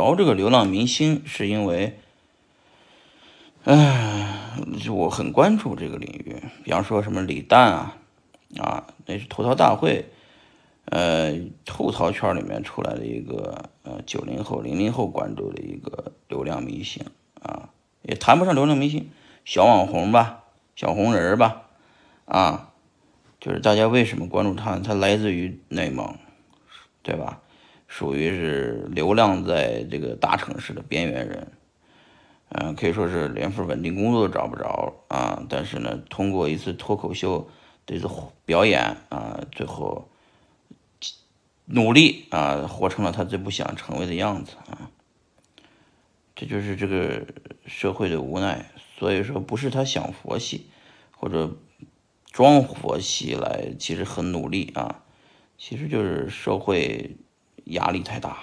聊这个流浪明星，是因为，唉，我很关注这个领域。比方说什么李诞啊，啊，那是吐槽大会，呃，吐槽圈里面出来的一个呃九零后、零零后关注的一个流量明星啊，也谈不上流量明星，小网红吧，小红人吧，啊，就是大家为什么关注他？他来自于内蒙，对吧？属于是流浪在这个大城市的边缘人，嗯，可以说是连份稳定工作都找不着啊。但是呢，通过一次脱口秀的一次表演啊，最后努力啊，活成了他最不想成为的样子啊。这就是这个社会的无奈。所以说，不是他想佛系或者装佛系来，其实很努力啊，其实就是社会。压力太大。